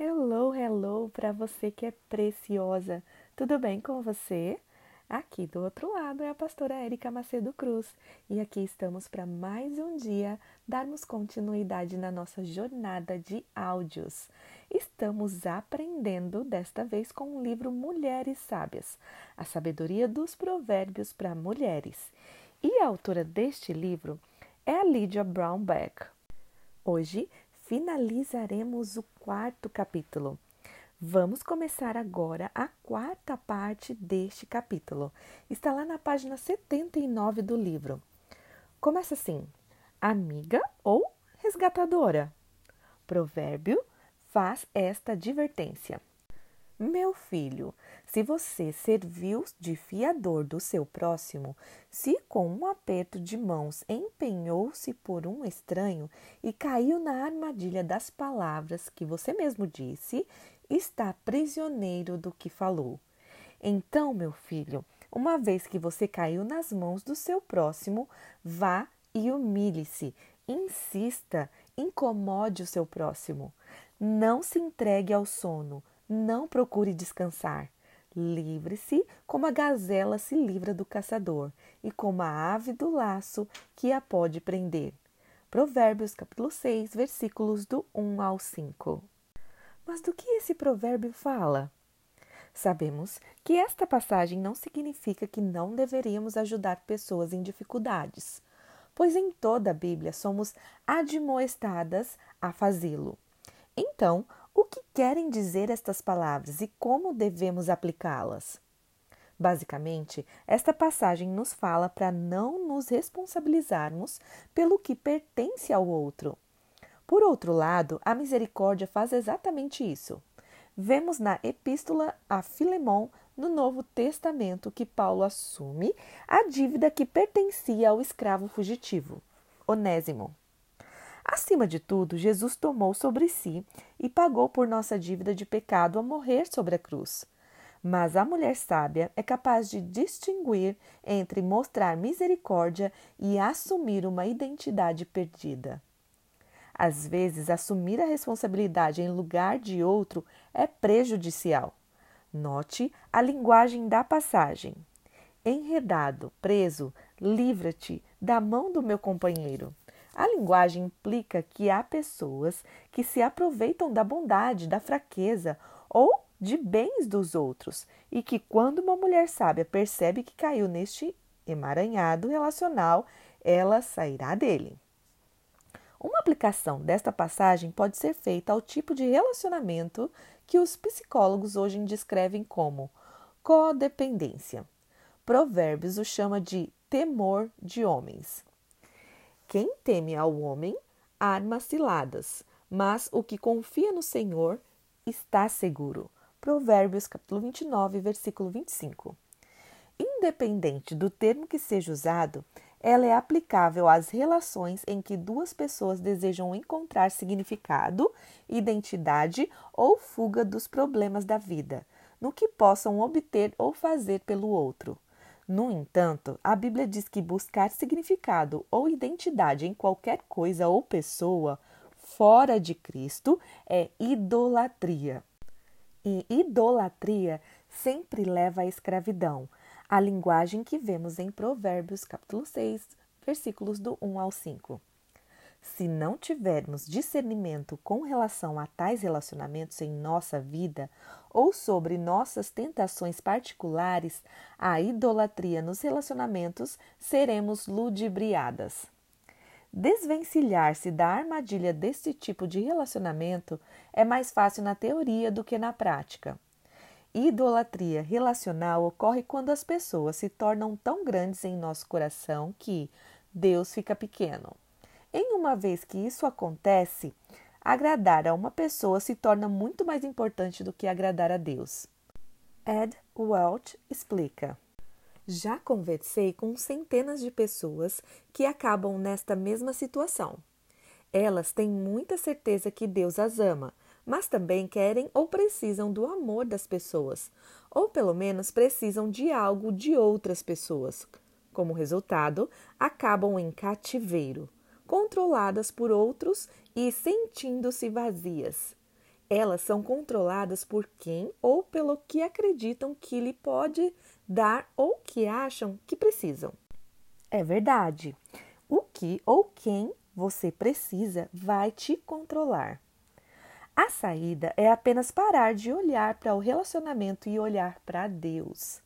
Hello, hello para você que é preciosa. Tudo bem com você? Aqui do outro lado é a pastora Érica Macedo Cruz e aqui estamos para mais um dia darmos continuidade na nossa jornada de áudios. Estamos aprendendo desta vez com o livro Mulheres Sábias, a sabedoria dos provérbios para mulheres. E a autora deste livro é a Lydia Brownback. Hoje finalizaremos o quarto capítulo. Vamos começar agora a quarta parte deste capítulo. Está lá na página 79 do livro. Começa assim: amiga ou resgatadora. Provérbio faz esta advertência. Meu filho, se você serviu de fiador do seu próximo, se com um aperto de mãos empenhou-se por um estranho e caiu na armadilha das palavras que você mesmo disse, está prisioneiro do que falou. Então, meu filho, uma vez que você caiu nas mãos do seu próximo, vá e humilhe-se, insista, incomode o seu próximo. Não se entregue ao sono não procure descansar. Livre-se como a gazela se livra do caçador e como a ave do laço que a pode prender. Provérbios capítulo 6, versículos do 1 ao 5. Mas do que esse provérbio fala? Sabemos que esta passagem não significa que não deveríamos ajudar pessoas em dificuldades, pois em toda a Bíblia somos admoestadas a fazê-lo. Então, o que querem dizer estas palavras e como devemos aplicá-las? Basicamente, esta passagem nos fala para não nos responsabilizarmos pelo que pertence ao outro. Por outro lado, a misericórdia faz exatamente isso. Vemos na Epístola a Filemão, no Novo Testamento, que Paulo assume a dívida que pertencia ao escravo fugitivo, Onésimo. Acima de tudo, Jesus tomou sobre si e pagou por nossa dívida de pecado ao morrer sobre a cruz. Mas a mulher sábia é capaz de distinguir entre mostrar misericórdia e assumir uma identidade perdida. Às vezes, assumir a responsabilidade em lugar de outro é prejudicial. Note a linguagem da passagem. Enredado, preso, livra-te da mão do meu companheiro. A linguagem implica que há pessoas que se aproveitam da bondade, da fraqueza ou de bens dos outros e que, quando uma mulher sábia percebe que caiu neste emaranhado relacional, ela sairá dele. Uma aplicação desta passagem pode ser feita ao tipo de relacionamento que os psicólogos hoje descrevem como codependência. Provérbios o chama de temor de homens. Quem teme ao homem arma ciladas, mas o que confia no Senhor está seguro. Provérbios capítulo 29, versículo 25. Independente do termo que seja usado, ela é aplicável às relações em que duas pessoas desejam encontrar significado, identidade ou fuga dos problemas da vida, no que possam obter ou fazer pelo outro. No entanto, a Bíblia diz que buscar significado ou identidade em qualquer coisa ou pessoa fora de Cristo é idolatria. E idolatria sempre leva à escravidão, a linguagem que vemos em Provérbios capítulo 6, versículos do 1 ao 5. Se não tivermos discernimento com relação a tais relacionamentos em nossa vida ou sobre nossas tentações particulares, a idolatria nos relacionamentos, seremos ludibriadas. Desvencilhar-se da armadilha deste tipo de relacionamento é mais fácil na teoria do que na prática. Idolatria relacional ocorre quando as pessoas se tornam tão grandes em nosso coração que Deus fica pequeno. Em uma vez que isso acontece, agradar a uma pessoa se torna muito mais importante do que agradar a Deus. Ed Welch explica. Já conversei com centenas de pessoas que acabam nesta mesma situação. Elas têm muita certeza que Deus as ama, mas também querem ou precisam do amor das pessoas, ou pelo menos precisam de algo de outras pessoas. Como resultado, acabam em cativeiro controladas por outros e sentindo-se vazias. Elas são controladas por quem ou pelo que acreditam que lhe pode dar ou que acham que precisam. É verdade. O que ou quem você precisa vai te controlar. A saída é apenas parar de olhar para o relacionamento e olhar para Deus.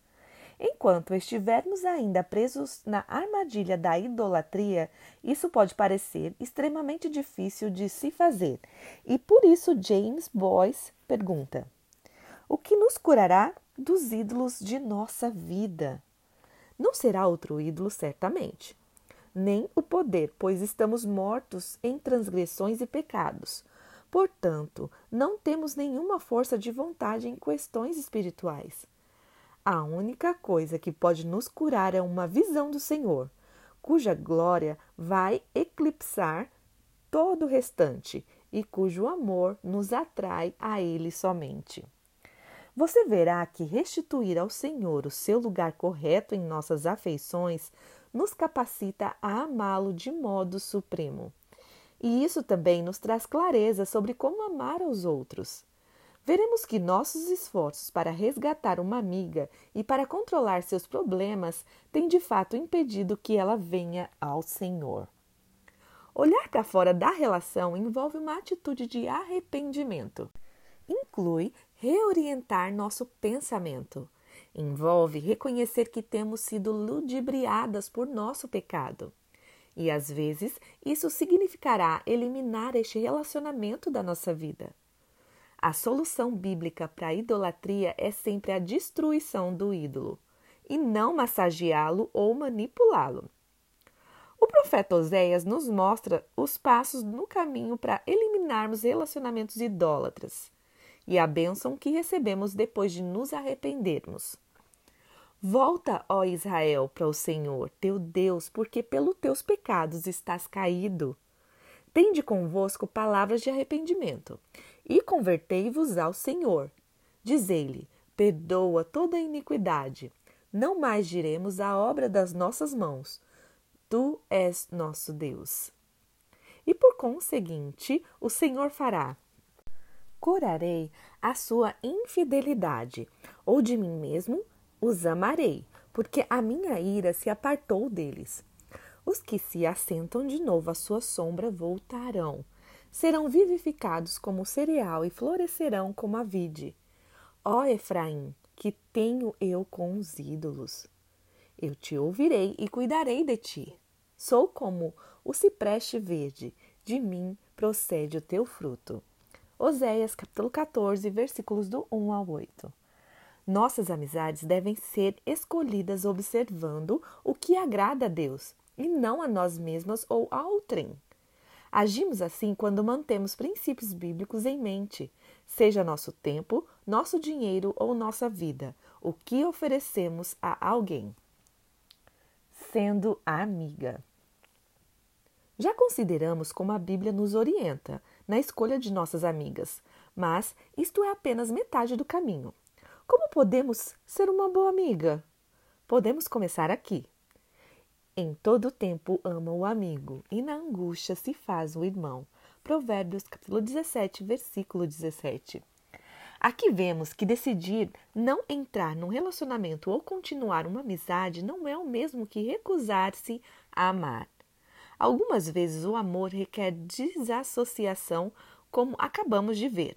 Enquanto estivermos ainda presos na armadilha da idolatria, isso pode parecer extremamente difícil de se fazer. E por isso James Boyce pergunta: O que nos curará dos ídolos de nossa vida? Não será outro ídolo, certamente, nem o poder, pois estamos mortos em transgressões e pecados. Portanto, não temos nenhuma força de vontade em questões espirituais. A única coisa que pode nos curar é uma visão do Senhor, cuja glória vai eclipsar todo o restante e cujo amor nos atrai a Ele somente. Você verá que restituir ao Senhor o seu lugar correto em nossas afeições nos capacita a amá-lo de modo supremo. E isso também nos traz clareza sobre como amar aos outros veremos que nossos esforços para resgatar uma amiga e para controlar seus problemas têm de fato impedido que ela venha ao Senhor. Olhar para fora da relação envolve uma atitude de arrependimento. Inclui reorientar nosso pensamento. Envolve reconhecer que temos sido ludibriadas por nosso pecado. E às vezes isso significará eliminar este relacionamento da nossa vida. A solução bíblica para a idolatria é sempre a destruição do ídolo, e não massageá-lo ou manipulá-lo. O profeta Oséias nos mostra os passos no caminho para eliminarmos relacionamentos idólatras e a bênção que recebemos depois de nos arrependermos. Volta, ó Israel, para o Senhor, teu Deus, porque pelos teus pecados estás caído. Tende convosco palavras de arrependimento e convertei-vos ao Senhor. Dizei-lhe: Perdoa toda a iniquidade. Não mais diremos a obra das nossas mãos. Tu és nosso Deus. E por conseguinte, o Senhor fará: Curarei a sua infidelidade, ou de mim mesmo os amarei, porque a minha ira se apartou deles. Os que se assentam de novo à sua sombra voltarão serão vivificados como cereal e florescerão como a vide. Ó Efraim, que tenho eu com os ídolos? Eu te ouvirei e cuidarei de ti. Sou como o cipreste verde, de mim procede o teu fruto. Oséias capítulo 14, versículos do 1 ao 8. Nossas amizades devem ser escolhidas observando o que agrada a Deus e não a nós mesmas ou a outrem. Agimos assim quando mantemos princípios bíblicos em mente, seja nosso tempo, nosso dinheiro ou nossa vida, o que oferecemos a alguém. Sendo amiga. Já consideramos como a Bíblia nos orienta na escolha de nossas amigas, mas isto é apenas metade do caminho. Como podemos ser uma boa amiga? Podemos começar aqui. Em todo tempo ama o amigo, e na angústia se faz o irmão. Provérbios capítulo 17, versículo 17. Aqui vemos que decidir não entrar num relacionamento ou continuar uma amizade não é o mesmo que recusar-se a amar. Algumas vezes o amor requer desassociação, como acabamos de ver.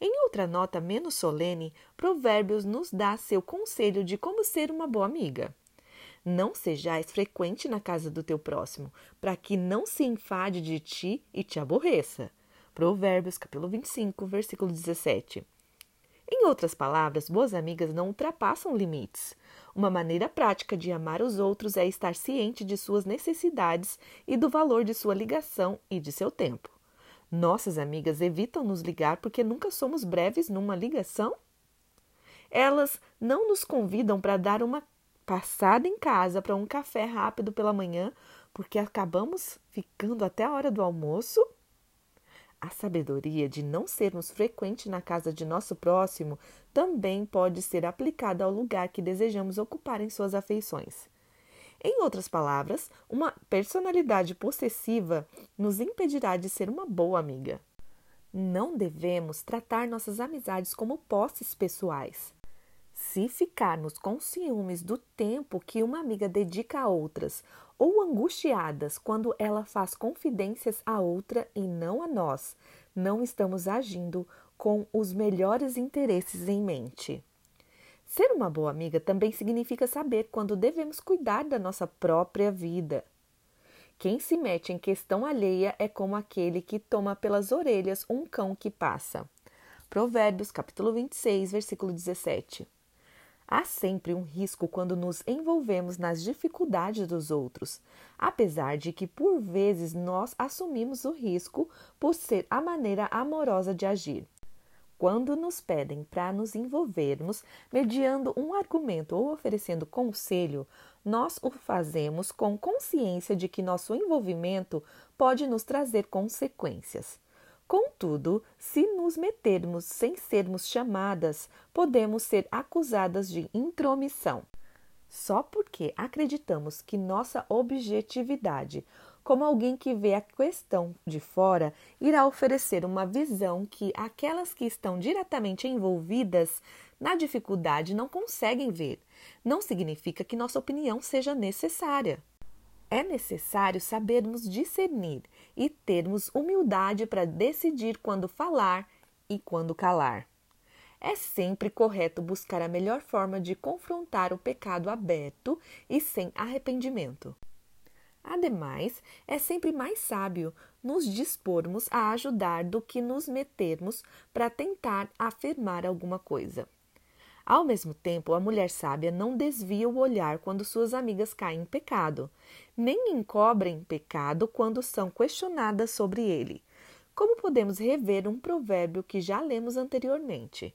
Em outra nota menos solene, Provérbios nos dá seu conselho de como ser uma boa amiga. Não sejais frequente na casa do teu próximo, para que não se enfade de ti e te aborreça. Provérbios, capítulo 25, versículo 17. Em outras palavras, boas amigas não ultrapassam limites. Uma maneira prática de amar os outros é estar ciente de suas necessidades e do valor de sua ligação e de seu tempo. Nossas amigas evitam nos ligar porque nunca somos breves numa ligação? Elas não nos convidam para dar uma passada em casa para um café rápido pela manhã, porque acabamos ficando até a hora do almoço? A sabedoria de não sermos frequentes na casa de nosso próximo também pode ser aplicada ao lugar que desejamos ocupar em suas afeições. Em outras palavras, uma personalidade possessiva nos impedirá de ser uma boa amiga. Não devemos tratar nossas amizades como posses pessoais. Se ficarmos com ciúmes do tempo que uma amiga dedica a outras, ou angustiadas quando ela faz confidências a outra e não a nós, não estamos agindo com os melhores interesses em mente. Ser uma boa amiga também significa saber quando devemos cuidar da nossa própria vida. Quem se mete em questão alheia é como aquele que toma pelas orelhas um cão que passa. Provérbios, capítulo 26, versículo 17. Há sempre um risco quando nos envolvemos nas dificuldades dos outros, apesar de que por vezes nós assumimos o risco por ser a maneira amorosa de agir. Quando nos pedem para nos envolvermos mediando um argumento ou oferecendo conselho, nós o fazemos com consciência de que nosso envolvimento pode nos trazer consequências. Contudo, se nos metermos sem sermos chamadas, podemos ser acusadas de intromissão. Só porque acreditamos que nossa objetividade, como alguém que vê a questão de fora, irá oferecer uma visão que aquelas que estão diretamente envolvidas na dificuldade não conseguem ver, não significa que nossa opinião seja necessária. É necessário sabermos discernir e termos humildade para decidir quando falar e quando calar. É sempre correto buscar a melhor forma de confrontar o pecado aberto e sem arrependimento. Ademais, é sempre mais sábio nos dispormos a ajudar do que nos metermos para tentar afirmar alguma coisa. Ao mesmo tempo, a mulher sábia não desvia o olhar quando suas amigas caem em pecado, nem encobrem pecado quando são questionadas sobre ele. Como podemos rever um provérbio que já lemos anteriormente?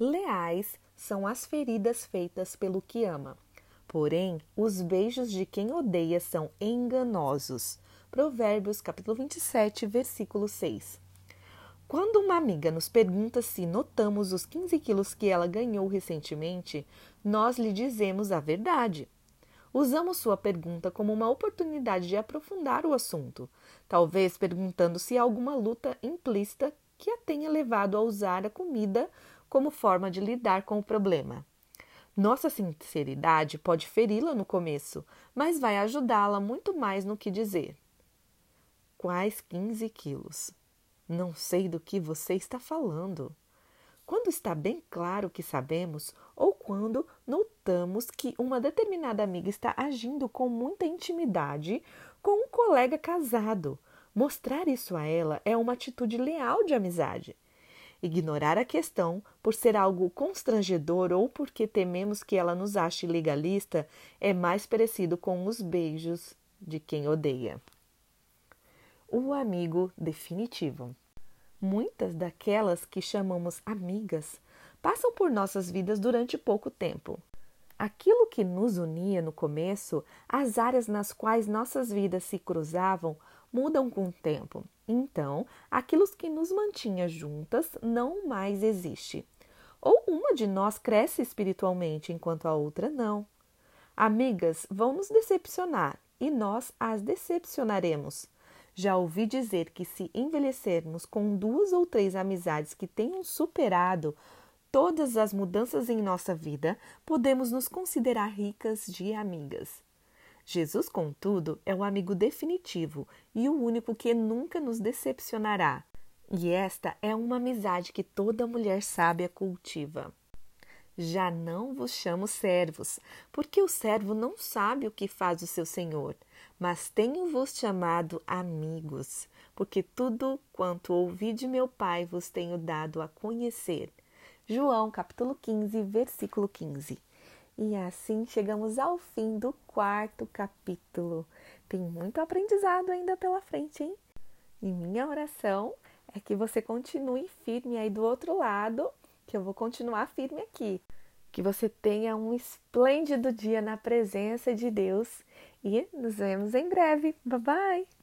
Leais são as feridas feitas pelo que ama. Porém, os beijos de quem odeia são enganosos. Provérbios capítulo 27, versículo 6. Quando uma amiga nos pergunta se notamos os 15 quilos que ela ganhou recentemente, nós lhe dizemos a verdade. Usamos sua pergunta como uma oportunidade de aprofundar o assunto, talvez perguntando se há alguma luta implícita que a tenha levado a usar a comida como forma de lidar com o problema. Nossa sinceridade pode feri-la no começo, mas vai ajudá-la muito mais no que dizer. Quais 15 quilos? Não sei do que você está falando. Quando está bem claro que sabemos, ou quando notamos que uma determinada amiga está agindo com muita intimidade com um colega casado. Mostrar isso a ela é uma atitude leal de amizade. Ignorar a questão por ser algo constrangedor ou porque tememos que ela nos ache legalista é mais parecido com os beijos de quem odeia o amigo definitivo. Muitas daquelas que chamamos amigas passam por nossas vidas durante pouco tempo. Aquilo que nos unia no começo, as áreas nas quais nossas vidas se cruzavam, mudam com o tempo. Então, aquilo que nos mantinha juntas não mais existe. Ou uma de nós cresce espiritualmente enquanto a outra não. Amigas vão nos decepcionar e nós as decepcionaremos. Já ouvi dizer que se envelhecermos com duas ou três amizades que tenham superado todas as mudanças em nossa vida, podemos nos considerar ricas de amigas. Jesus, contudo, é o amigo definitivo e o único que nunca nos decepcionará. E esta é uma amizade que toda mulher sábia cultiva. Já não vos chamo servos, porque o servo não sabe o que faz o seu senhor, mas tenho-vos chamado amigos, porque tudo quanto ouvi de meu Pai vos tenho dado a conhecer. João capítulo 15, versículo 15. E assim chegamos ao fim do quarto capítulo. Tem muito aprendizado ainda pela frente, hein? E minha oração é que você continue firme aí do outro lado que eu vou continuar firme aqui. Que você tenha um esplêndido dia na presença de Deus e nos vemos em breve. Bye bye!